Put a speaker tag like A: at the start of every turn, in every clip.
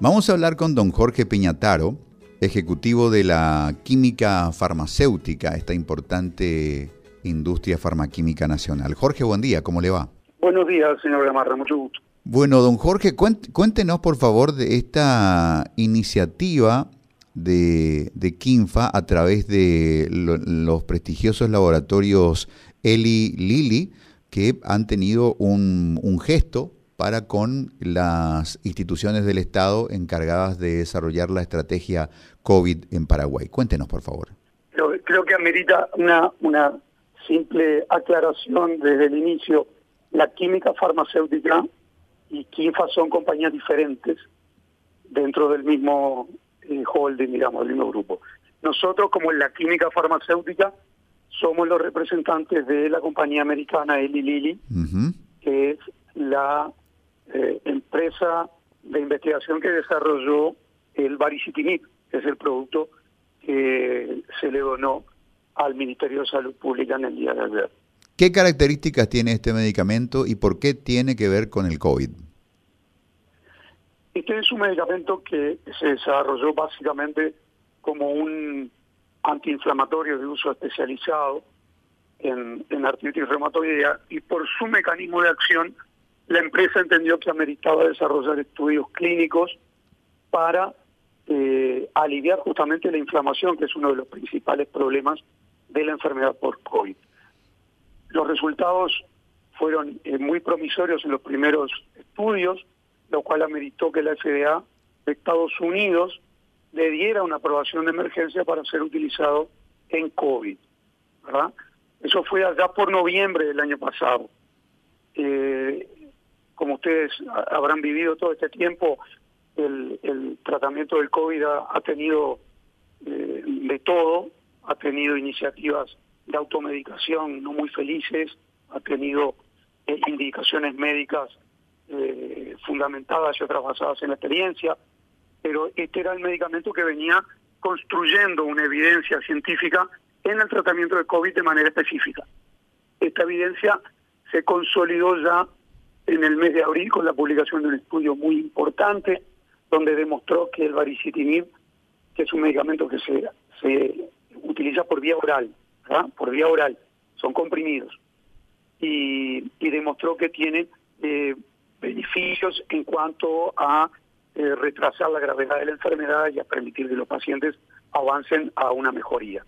A: Vamos a hablar con don Jorge Piñataro, ejecutivo de la química farmacéutica, esta importante industria farmaquímica nacional. Jorge, buen día, ¿cómo le va?
B: Buenos días, señor Gamarra, mucho gusto.
A: Bueno, don Jorge, cuéntenos por favor de esta iniciativa de, de Quinfa a través de los prestigiosos laboratorios Eli Lilly, que han tenido un, un gesto para con las instituciones del Estado encargadas de desarrollar la estrategia COVID en Paraguay. Cuéntenos, por favor.
B: Creo, que amerita una, una simple aclaración desde el inicio. La química farmacéutica y Quinfa son compañías diferentes dentro del mismo eh, holding, digamos, del mismo grupo. Nosotros, como en la química farmacéutica, somos los representantes de la compañía americana Eli Lilly, que es la eh, empresa de investigación que desarrolló el baricitinib, que es el producto que se le donó al Ministerio de Salud Pública en el día de ayer.
A: ¿Qué características tiene este medicamento y por qué tiene que ver con el COVID?
B: Este es un medicamento que se desarrolló básicamente como un antiinflamatorio de uso especializado en, en artritis reumatoidea y por su mecanismo de acción la empresa entendió que ameritaba desarrollar estudios clínicos para eh, aliviar justamente la inflamación, que es uno de los principales problemas de la enfermedad por COVID. Los resultados fueron eh, muy promisorios en los primeros estudios, lo cual ameritó que la FDA de Estados Unidos le diera una aprobación de emergencia para ser utilizado en COVID. Eso fue allá por noviembre del año pasado. Eh, como ustedes habrán vivido todo este tiempo, el, tratamiento del COVID ha, tenido eh, de todo, ha tenido iniciativas de automedicación no muy felices, ha tenido eh, indicaciones médicas eh, fundamentadas y otras basadas en la experiencia, pero este era el medicamento que venía construyendo una evidencia científica en el tratamiento del COVID de manera específica. Esta evidencia se consolidó ya en el mes de abril con la publicación de un estudio muy importante donde demostró que el baricitinib, que es un medicamento que se, se utiliza por vía oral, por vía oral, son comprimidos, y, demostró que tiene eh, beneficios en cuanto a eh, retrasar la gravedad de la enfermedad y a permitir que los pacientes avancen a una mejoría.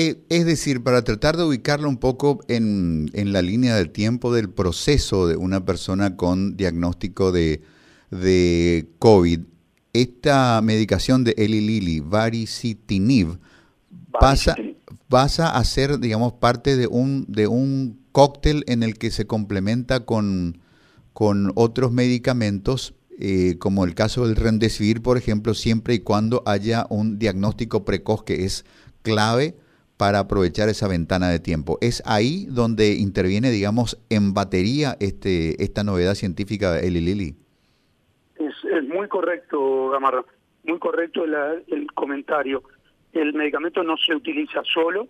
A: Eh, es decir, para tratar de ubicarlo un poco en, en, la línea del tiempo del proceso de una persona con diagnóstico de, de COVID, esta medicación de Eli Lilly, varicitinib, pasa, pasa a ser, digamos, parte de un, de un cóctel en el que se complementa con, con otros medicamentos, eh, como el caso del Remdesivir, por ejemplo, siempre y cuando haya un diagnóstico precoz que es clave para aprovechar esa ventana de tiempo. ¿Es ahí donde interviene, digamos, en batería este esta novedad científica Eli Lilly?
B: Es, muy correcto, Gamarra, muy correcto el, comentario. El medicamento no se utiliza solo,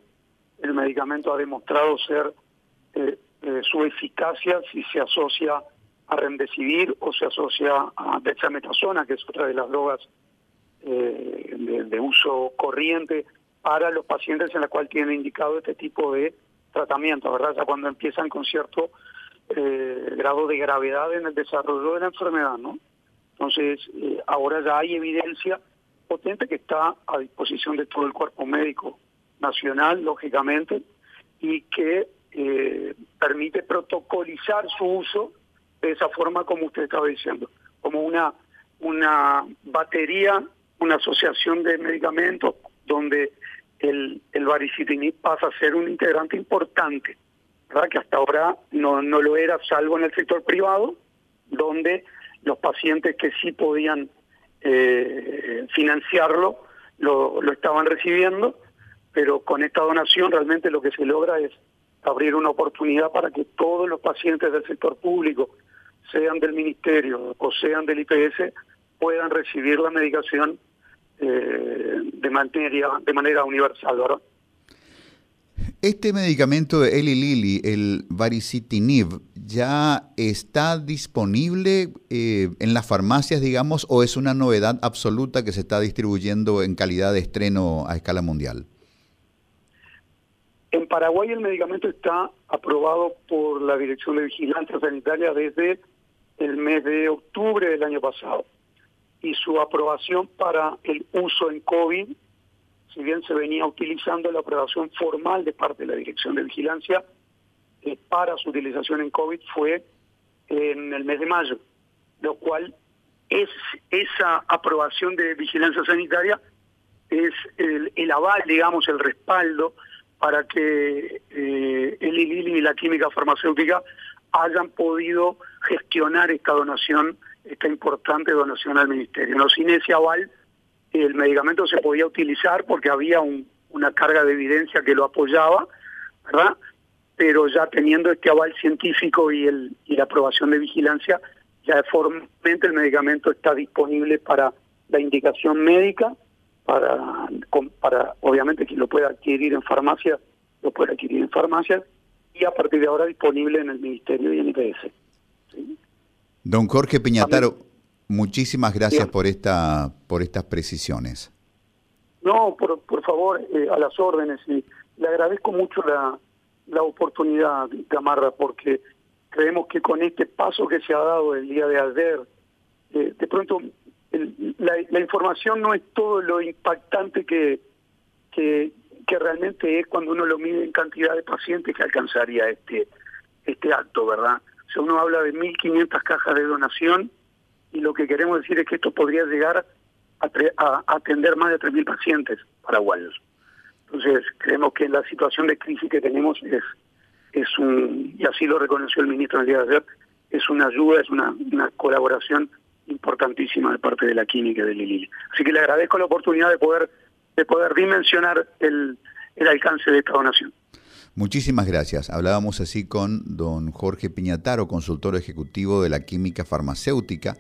B: el medicamento ha demostrado ser eh, eh, su eficacia si se asocia a remdesivir o se asocia a dexametasona, que es otra de las drogas eh, de uso corriente para los pacientes en la cual tienen indicado este tipo de tratamiento, ¿verdad? Ya cuando empiezan con cierto eh, grado de gravedad en el desarrollo de la enfermedad, ¿no? Entonces, eh, ahora ya hay evidencia potente que está a disposición de todo el cuerpo médico nacional, lógicamente, y que eh, permite protocolizar su uso de esa forma como usted estaba diciendo, como una, una batería, una asociación de medicamentos donde el, el baricitinib pasa a ser un integrante importante, ¿verdad? que hasta ahora no, no lo era, salvo en el sector privado, donde los pacientes que sí podían eh, financiarlo lo, lo estaban recibiendo, pero con esta donación realmente lo que se logra es abrir una oportunidad para que todos los pacientes del sector público, sean del ministerio o sean del IPS, puedan recibir la medicación eh, de, manera, de manera universal,
A: Este medicamento de Eli Lilly, el varicitinib, ya está disponible eh, en las farmacias, digamos, o es una novedad absoluta que se está distribuyendo en calidad de estreno a escala mundial?
B: En Paraguay el medicamento está aprobado por la Dirección de Vigilancia Sanitaria desde el mes de octubre del año pasado. Y su aprobación para el uso en COVID, si bien se venía utilizando la aprobación formal de parte de la Dirección de Vigilancia eh, para su utilización en COVID, fue en el mes de mayo, lo cual es esa aprobación de vigilancia sanitaria es el, el aval, digamos, el respaldo para que eh, el ILILI y la química farmacéutica hayan podido gestionar esta donación, esta importante donación al ministerio. Sin ese aval, el medicamento se podía utilizar porque había una carga de evidencia que lo apoyaba, ¿verdad? Pero ya teniendo este aval científico y, el, y la aprobación de vigilancia, ya formalmente el medicamento está disponible para la indicación médica para, para obviamente quien lo pueda adquirir en farmacia, lo puede adquirir en farmacia y a partir de ahora disponible en el Ministerio y en IPS.
A: Don Jorge Piñataro, muchísimas gracias por esta por estas precisiones.
B: No, por, por favor, eh, a las órdenes. Y le agradezco mucho la, la oportunidad, Camarra, porque creemos que con este paso que se ha dado el día de ayer, eh, de pronto la, información no es todo lo impactante que, que, realmente es cuando uno lo mide en cantidad de pacientes que alcanzaría este, este acto, ¿verdad? Sea, uno habla de 1.500 cajas de donación y lo que queremos decir es que esto podría llegar a, a atender más de 3.000 pacientes paraguayos. Entonces, creemos que la situación de crisis que tenemos es, es un, y así lo reconoció el ministro el día de ayer, es una ayuda, es una, una colaboración importantísima de parte de la química de Lili. Así que le agradezco la oportunidad de poder de poder dimensionar el, el alcance de esta donación.
A: Muchísimas gracias. Hablábamos así con don Jorge Piñataro, consultor ejecutivo de la química farmacéutica.